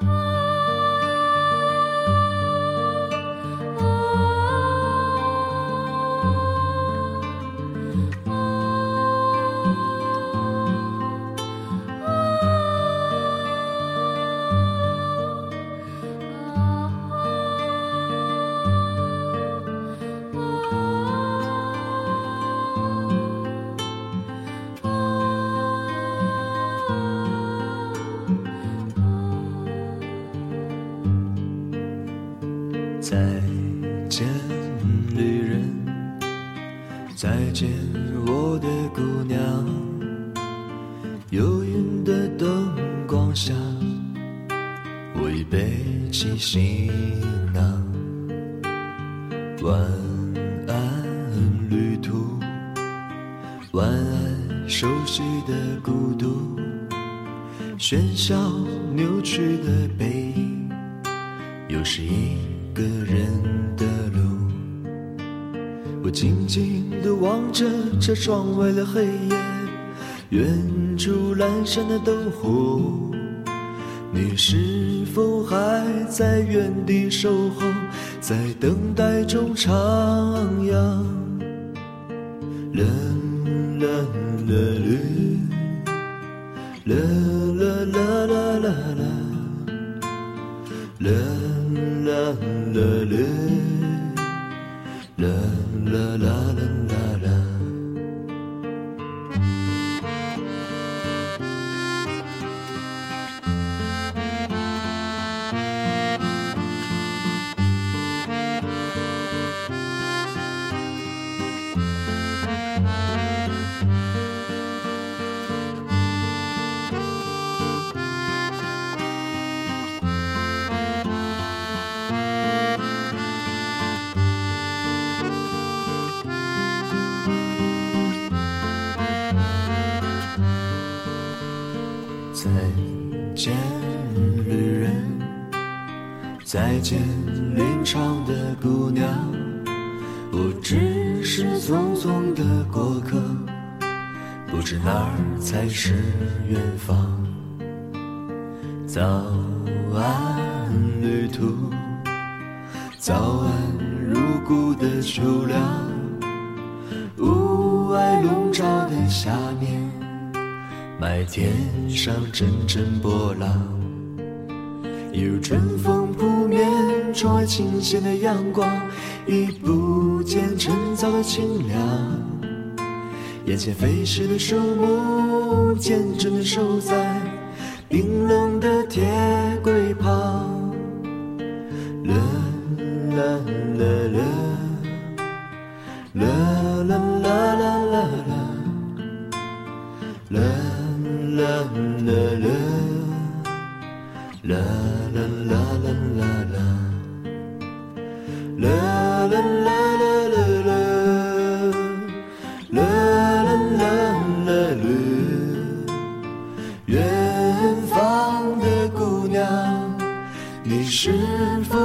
Oh. 再见，旅人，再见，我的姑娘。幽云的灯光下，我已背起行囊。晚安，旅途，晚安，熟悉的孤独，喧嚣扭曲的背影，又是一。个人的路，我静静地望着这窗外的黑夜，远处阑珊的灯火。你是否还在原地守候，在等待中徜徉？啦啦啦，啦啦啦啦啦，再见，旅人，再见，林场的姑娘。我只是匆匆的过客，不知哪儿才是远方。早安，旅途，早安，入骨的秋凉。雾霭笼罩的下面。麦田上阵阵波浪，有春风扑面，窗外清新的阳光已不见晨早的清凉。眼前飞逝的树木，见证的守在冰冷的啦啦啦啦啦，啦啦啦啦啦啦啦，啦啦啦啦啦，远方的姑娘，你是否？